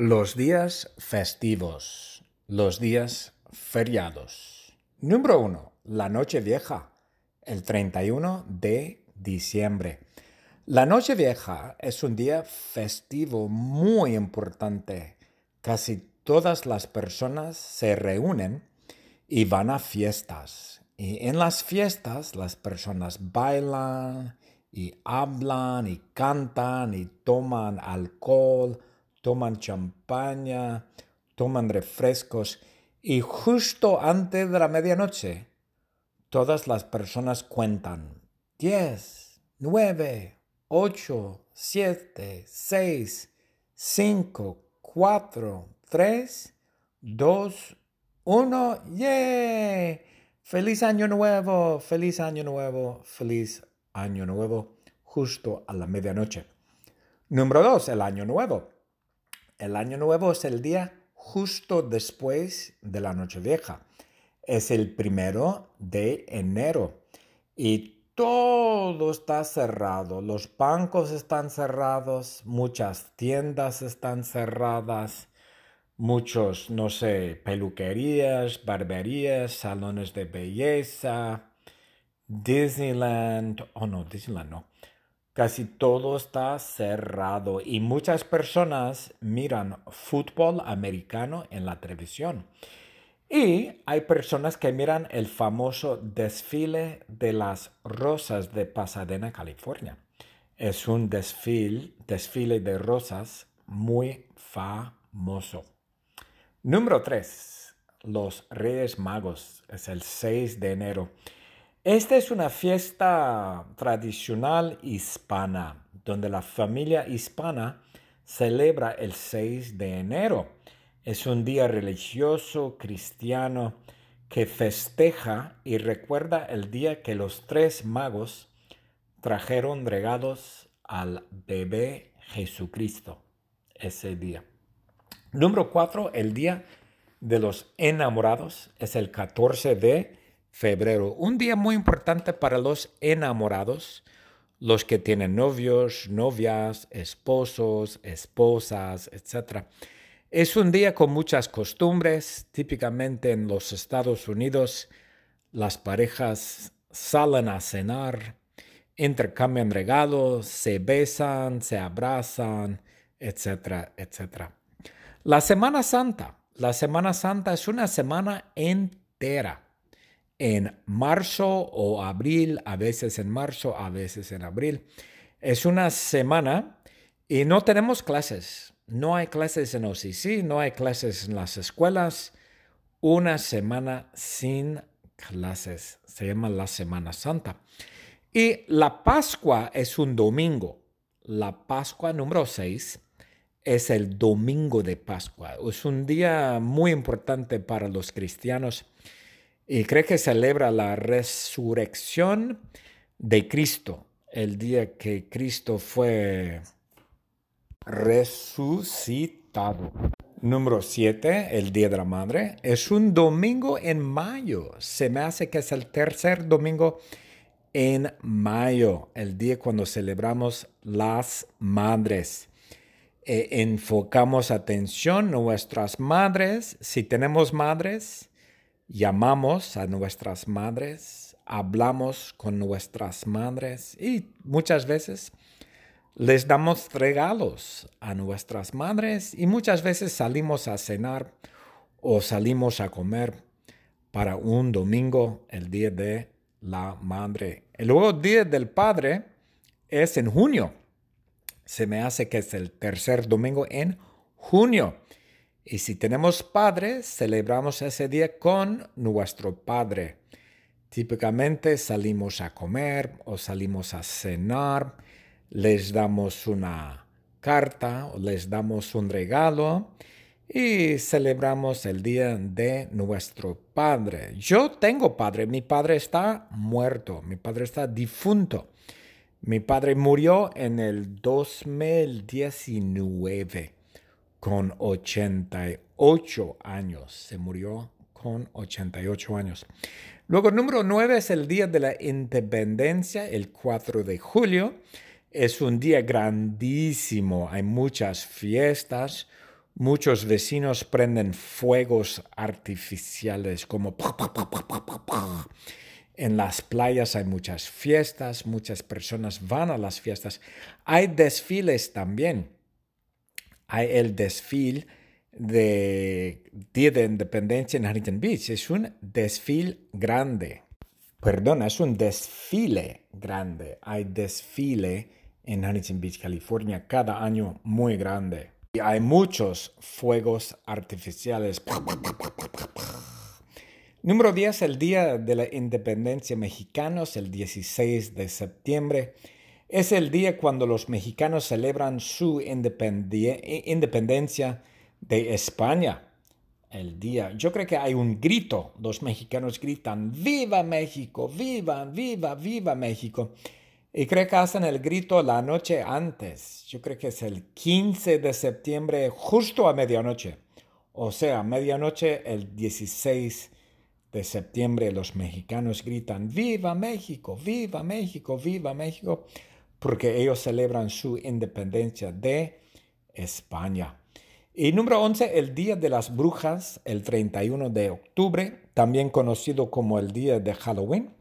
Los días festivos, los días feriados. Número uno, la noche vieja, el 31 de diciembre. La noche vieja es un día festivo muy importante. Casi todas las personas se reúnen y van a fiestas. Y en las fiestas las personas bailan y hablan y cantan y toman alcohol toman champaña, toman refrescos y justo antes de la medianoche todas las personas cuentan 10, 9, 8, 7, 6, 5, 4, 3, 2, 1, ¡yeah! Feliz año nuevo, feliz año nuevo, feliz año nuevo, justo a la medianoche. Número 2, el año nuevo. El año nuevo es el día justo después de la Nochevieja. Es el primero de enero. Y todo está cerrado. Los bancos están cerrados, muchas tiendas están cerradas, muchos, no sé, peluquerías, barberías, salones de belleza, Disneyland, oh no, Disneyland no Casi todo está cerrado y muchas personas miran fútbol americano en la televisión. Y hay personas que miran el famoso desfile de las rosas de Pasadena, California. Es un desfile, desfile de rosas muy famoso. Número 3. Los Reyes Magos. Es el 6 de enero. Esta es una fiesta tradicional hispana, donde la familia hispana celebra el 6 de enero. Es un día religioso cristiano que festeja y recuerda el día que los tres magos trajeron regalos al bebé Jesucristo ese día. Número 4, el día de los enamorados es el 14 de febrero, un día muy importante para los enamorados, los que tienen novios, novias, esposos, esposas, etc. Es un día con muchas costumbres, típicamente en los Estados Unidos las parejas salen a cenar, intercambian regalos, se besan, se abrazan, etcétera, etcétera. La Semana Santa. La Semana Santa es una semana entera en marzo o abril, a veces en marzo, a veces en abril. Es una semana y no tenemos clases. No hay clases en OCC, no hay clases en las escuelas. Una semana sin clases. Se llama la Semana Santa. Y la Pascua es un domingo. La Pascua número 6 es el domingo de Pascua. Es un día muy importante para los cristianos y cree que celebra la resurrección de Cristo, el día que Cristo fue resucitado. Número 7, el Día de la Madre, es un domingo en mayo. Se me hace que es el tercer domingo en mayo, el día cuando celebramos las madres. E enfocamos atención a nuestras madres. Si tenemos madres, llamamos a nuestras madres, hablamos con nuestras madres y muchas veces les damos regalos a nuestras madres y muchas veces salimos a cenar o salimos a comer para un domingo, el día de la madre. El luego día del padre es en junio. Se me hace que es el tercer domingo en junio. Y si tenemos padres, celebramos ese día con nuestro padre. Típicamente salimos a comer o salimos a cenar, les damos una carta o les damos un regalo y celebramos el día de nuestro padre. Yo tengo padre, mi padre está muerto, mi padre está difunto. Mi padre murió en el 2019 con 88 años. Se murió con 88 años. Luego, número 9 es el Día de la Independencia, el 4 de julio. Es un día grandísimo, hay muchas fiestas, Muchos vecinos prenden fuegos artificiales como en las playas hay muchas fiestas, muchas personas van a las fiestas. Hay desfiles también. Hay el desfile de Día de Independencia en Huntington Beach. Es un desfile grande. Perdona, es un desfile grande. Hay desfile en Huntington Beach, California, cada año muy grande. Y hay muchos fuegos artificiales. Número 10, el Día de la Independencia Mexicana, es el 16 de septiembre. Es el día cuando los mexicanos celebran su independencia de España. El día, yo creo que hay un grito, los mexicanos gritan, viva México, viva, viva, viva México. Y creo que hacen el grito la noche antes. Yo creo que es el 15 de septiembre, justo a medianoche. O sea, medianoche el 16 de septiembre los mexicanos gritan, viva México, viva México, viva México, porque ellos celebran su independencia de España. Y número 11, el Día de las Brujas, el 31 de octubre, también conocido como el Día de Halloween.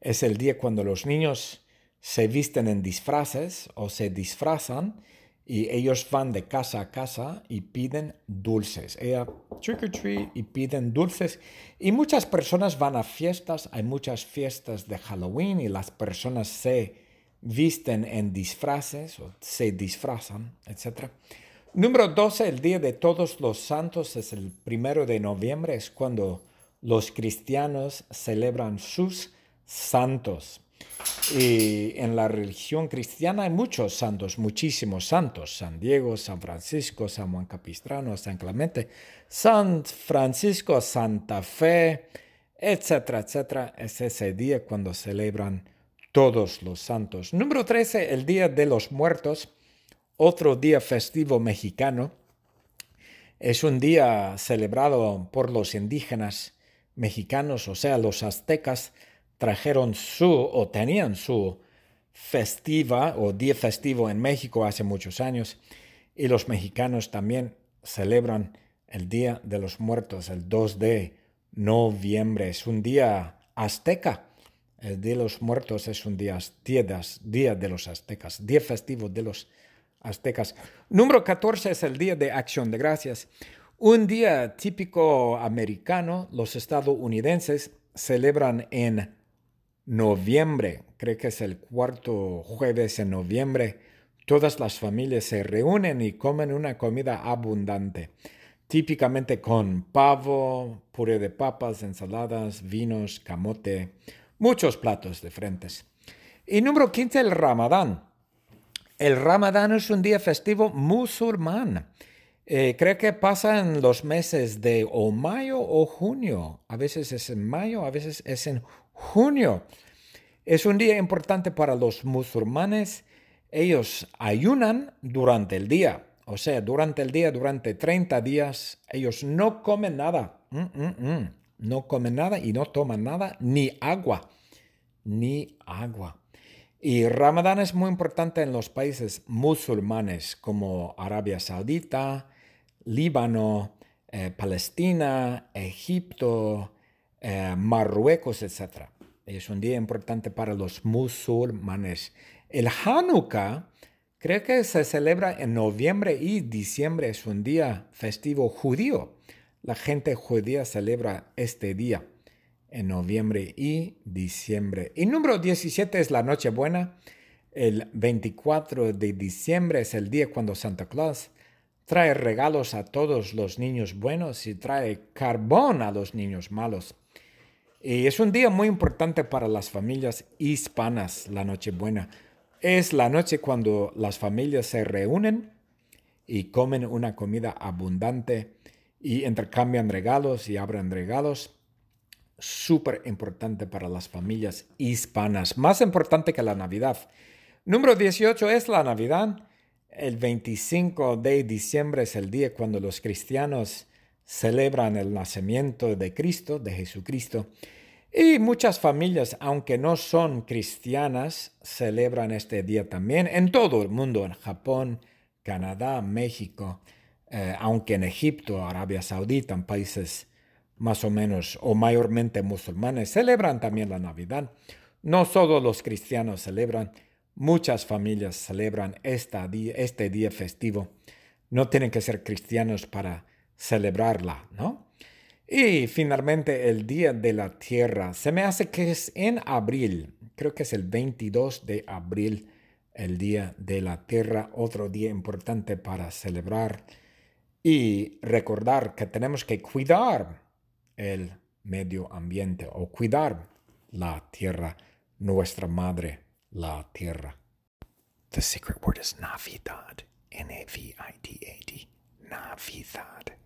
Es el día cuando los niños se visten en disfraces o se disfrazan y ellos van de casa a casa y piden dulces. Ella trick or treat y piden dulces. Y muchas personas van a fiestas, hay muchas fiestas de Halloween y las personas se visten en disfraces o se disfrazan, etc. Número 12, el Día de Todos los Santos es el primero de noviembre, es cuando los cristianos celebran sus santos. Y en la religión cristiana hay muchos santos, muchísimos santos. San Diego, San Francisco, San Juan Capistrano, San Clemente, San Francisco, Santa Fe, etcétera, etcétera. Es ese día cuando celebran todos los santos. Número 13, el Día de los Muertos, otro día festivo mexicano. Es un día celebrado por los indígenas mexicanos, o sea, los aztecas, trajeron su o tenían su festiva o día festivo en México hace muchos años y los mexicanos también celebran el Día de los Muertos el 2 de noviembre. Es un día azteca. El Día de los Muertos es un día, día de los aztecas, día festivo de los aztecas. Número 14 es el Día de Acción de Gracias. Un día típico americano, los estadounidenses celebran en noviembre, creo que es el cuarto jueves en noviembre, todas las familias se reúnen y comen una comida abundante, típicamente con pavo, puré de papas, ensaladas, vinos, camote, muchos platos de frentes. Y número 15, el Ramadán. El Ramadán es un día festivo musulmán. Eh, creo que pasa en los meses de o mayo o junio. A veces es en mayo, a veces es en junio. Es un día importante para los musulmanes. Ellos ayunan durante el día. O sea, durante el día, durante 30 días, ellos no comen nada. Mm, mm, mm. No comen nada y no toman nada, ni agua. Ni agua. Y Ramadán es muy importante en los países musulmanes como Arabia Saudita, Líbano, eh, Palestina, Egipto, eh, Marruecos, etc. Es un día importante para los musulmanes. El Hanukkah creo que se celebra en noviembre y diciembre. Es un día festivo judío. La gente judía celebra este día en noviembre y diciembre. Y número 17 es la Nochebuena. El 24 de diciembre es el día cuando Santa Claus trae regalos a todos los niños buenos y trae carbón a los niños malos. Y es un día muy importante para las familias hispanas, la Nochebuena. Es la noche cuando las familias se reúnen y comen una comida abundante y intercambian regalos y abren regalos. Súper importante para las familias hispanas, más importante que la Navidad. Número 18 es la Navidad. El 25 de diciembre es el día cuando los cristianos celebran el nacimiento de Cristo, de Jesucristo. Y muchas familias, aunque no son cristianas, celebran este día también en todo el mundo, en Japón, Canadá, México, eh, aunque en Egipto, Arabia Saudita, en países más o menos o mayormente musulmanes, celebran también la Navidad. No solo los cristianos celebran, muchas familias celebran esta este día festivo. No tienen que ser cristianos para celebrarla, ¿no? Y finalmente el Día de la Tierra. Se me hace que es en abril, creo que es el 22 de abril, el Día de la Tierra, otro día importante para celebrar y recordar que tenemos que cuidar el medio ambiente o cuidar la tierra, nuestra madre, la tierra. The secret word is Navidad. N-A-V-I-D-A-D. Navidad.